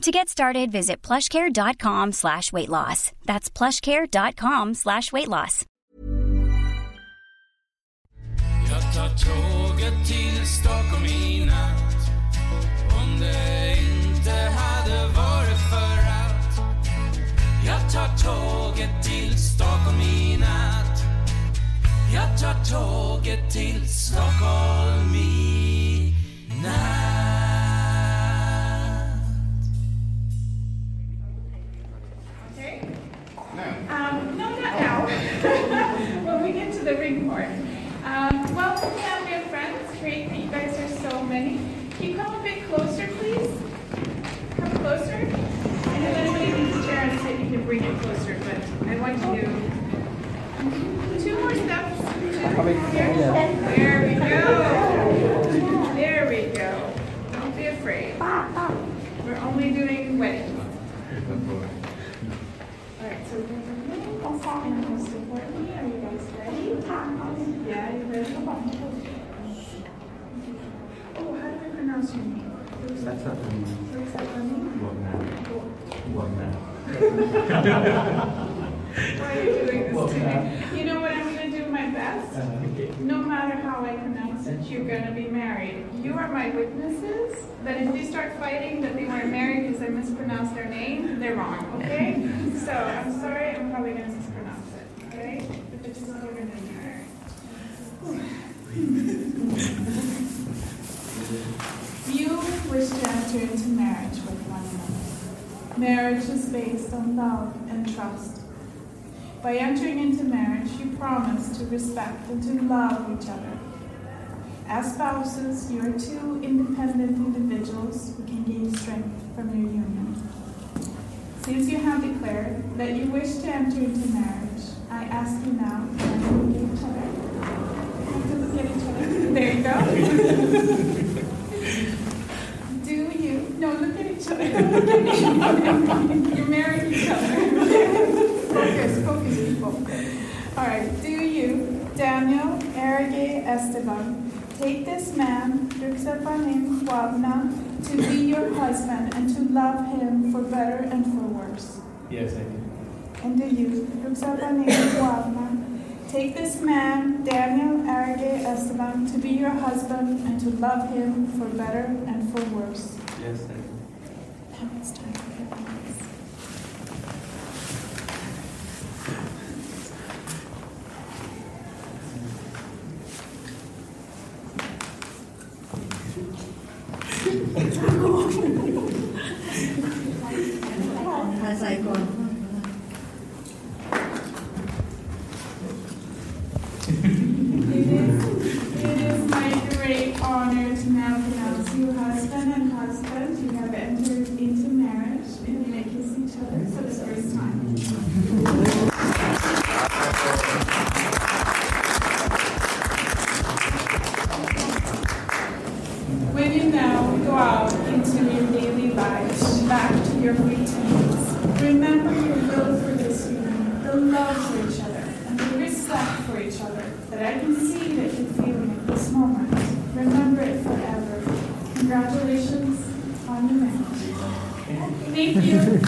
To get started, visit plushcare.com slash weight loss. That's plushcare.com slash weight loss. Jag tar tåget till Stockholm i natt bring it closer, but I want you to. Two more steps. Here. There we go. There we go. Don't be afraid. We're only doing weddings. Alright, so we're going to and most importantly, are you guys ready? Yeah, you ready? Oh, how do I pronounce your name? Looks like Looks like Why are you doing this to me? You know what, I'm gonna do my best. No matter how I pronounce it, you're gonna be married. You are my witnesses that if they start fighting that they weren't married because I mispronounced their name, they're wrong, okay? So I'm sorry, I'm probably gonna mispronounce it, okay? But this is what we're gonna do. You wish to enter into marriage with one another. Marriage is based on love and trust. By entering into marriage, you promise to respect and to love each other. As spouses, you are two independent individuals who can gain strength from your union. Since you have declared that you wish to enter into marriage, I ask you now to look at each other. To look at each other. There you go. Do you? No, look at each other. you married each other. focus, focus, people. All right. Do you, Daniel Ergue Esteban, take this man, Ruxapanim Huabna, to be your husband and to love him for better and for worse? Yes, I do. And do you, Ruxapanim Huabna, take this man, Daniel Ergue Esteban, to be your husband and to love him for better and for worse? Yes, Namaste. Congratulations on your marriage. Thank you.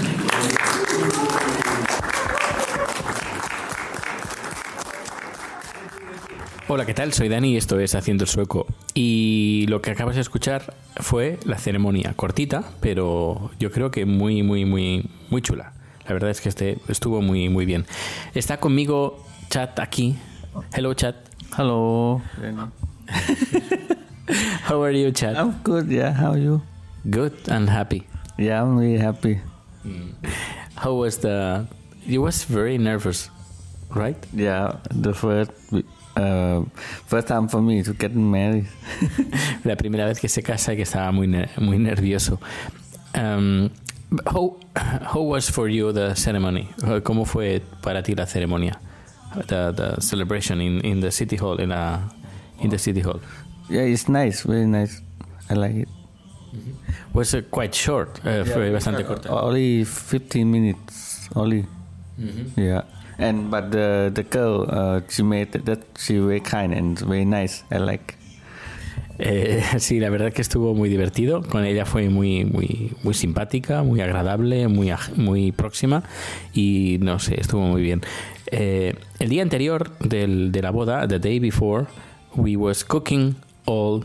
Hola, ¿qué tal? Soy Dani y esto es Haciendo el Sueco. Y lo que acabas de escuchar fue la ceremonia, cortita, pero yo creo que muy, muy, muy, muy chula. La verdad es que este estuvo muy, muy bien. Está conmigo Chat aquí. Hello, Chat. Hello. How are you, Chad? I'm good. Yeah. How are you? Good and happy. Yeah, I'm really happy. How was the? You was very nervous, right? Yeah, the first uh, first time for me to get married. La primera vez que se casa que estaba muy muy nervioso. Um, how how was for you the ceremony? Uh, ¿Cómo fue para ti la ceremonia? The, the celebration in, in the city hall in la in the city hall. Yeah, it's nice. Very nice. I like it. Was uh, quite short. Uh, fue bastante corta. Only 15 minutes. Only. Yeah. And but the the girl, uh, she made that she very kind and very nice. I like. Eh, sí, la verdad que estuvo muy divertido. Con ella fue muy, muy, muy simpática, muy agradable, muy, muy próxima y no sé, estuvo muy bien. Eh, el día anterior del, de la boda, the day before, we was cooking all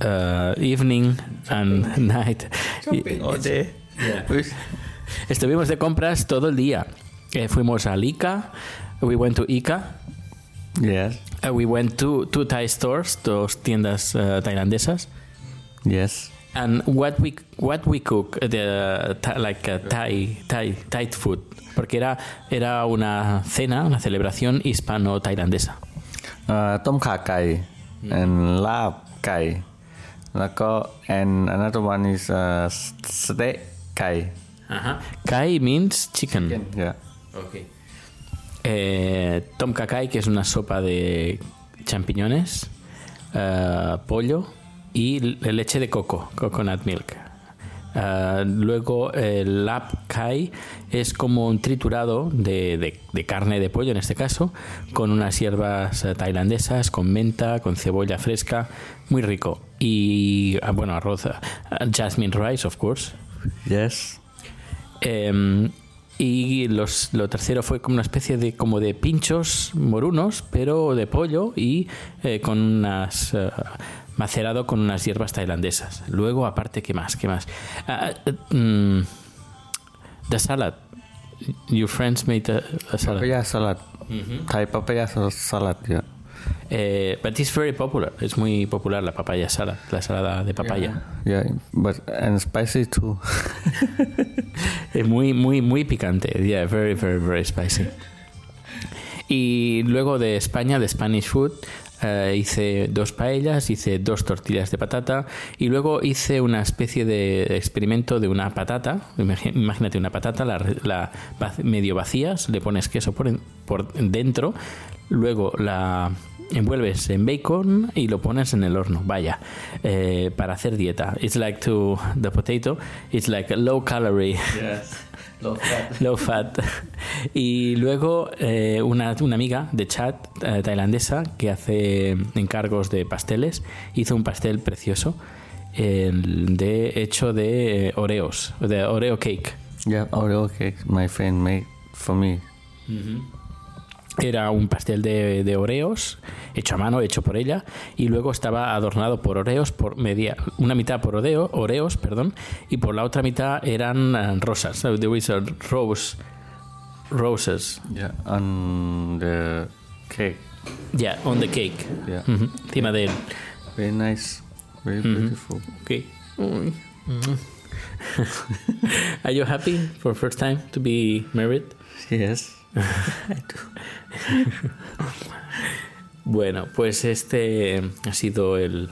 uh, evening and night. Shopping. All day. Estuvimos de compras todo el día. Eh, fuimos a Ica. We went to Ica. Yes. Uh, we went to two Thai stores, dos tiendas uh, tailandesas. Yes. And what we what we cook uh, the uh, like Thai Thai Thai food porque era era una cena, una celebración hispano tailandesa. Uh, tom kha and ลาบไก่ แล้วก็ and another one is uh, steak ไก่ Kai means chicken yeah okay. eh, tom kakai que es una sopa de champiñones eh, pollo y le- leche de coco coconut milk Ah, luego el lap kai es como un triturado de, de- de carne de pollo en este caso, con unas hierbas eh, tailandesas, con menta, con cebolla fresca, muy rico. Y ah, bueno, arroz, ah, jasmine rice, of course. yes Em, y los, lo tercero fue como una especie de como de pinchos morunos, pero de pollo y eh, con unas eh, macerado con unas hierbas tailandesas. Luego, aparte, ¿qué más? ¿Qué más? Ah, mm, the salad. Your friends made a, a salad. papaya salad Thai papaya sal- salad yeah Eh, but it's very popular. Es muy popular la papaya salad, la salada de papaya. yeah but and spicy too Es muy, muy, muy picante. Yeah, very, very, very spicy. Y luego de España, de Spanish food, eh, hice dos paellas, hice dos tortillas de patata y luego hice una especie de experimento de una patata. Imagínate una patata, la, la medio vacías, le pones queso por, por dentro, luego la envuelves en bacon y lo pones en el horno. Vaya, eh, para hacer dieta. It's like to the potato, it's like a low calorie. Low fat. Y luego eh, una, una amiga de chat eh, tailandesa que hace encargos de pasteles hizo un pastel precioso eh, de hecho de eh, oreos, de oreo cake. yeah Oreo cake my friend made for me Era un pastel de, de oreos hecho a mano, hecho por ella, y luego estaba adornado por oreos por media, una mitad por oreo, oreos, perdón, y por la otra mitad eran eh, rosas. So there was a rose, roses. yeah on the cake Yeah, on the cake. yeah Encima de él. very nice very beautiful Okay. Are you happy for first time to be married? yes Bueno, pues este ha sido el,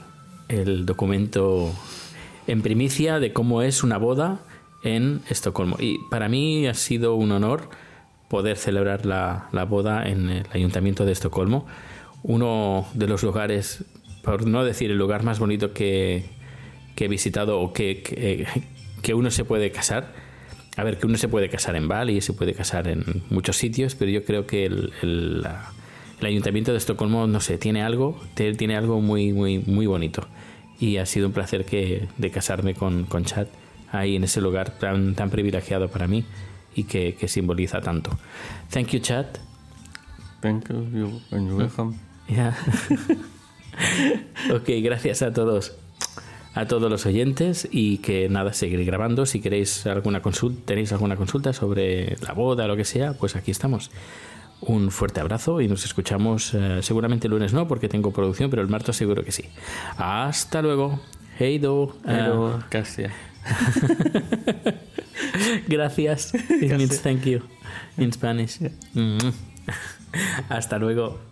el documento en primicia de cómo es una boda en Estocolmo. Y para mí ha sido un honor poder celebrar la, la boda en el Ayuntamiento de Estocolmo, uno de los lugares, por no decir el lugar más bonito que, que he visitado o que, que, que uno se puede casar. A ver, que uno se puede casar en Bali, se puede casar en muchos sitios, pero yo creo que el, el- la- el Ayuntamiento de Estocolmo, no sé, tiene algo, tiene algo muy, muy, muy bonito. Y ha sido un placer que, de casarme con, con Chad ahí en ese lugar tan, tan privilegiado para mí y que, que simboliza tanto. Thank you, Chad. thank you you're welcome Ya. ok, gracias a todos. A todos los oyentes y que nada, seguiré grabando. Si queréis alguna consulta, tenéis alguna consulta sobre la boda o lo que sea, pues aquí estamos. Un fuerte abrazo y nos escuchamos eh, seguramente el lunes no, porque tengo producción, pero el martes seguro que sí. Hasta luego. Hey do. Pero, gracias. Gracias. It means thank you in Spanish. Mm. Hasta luego.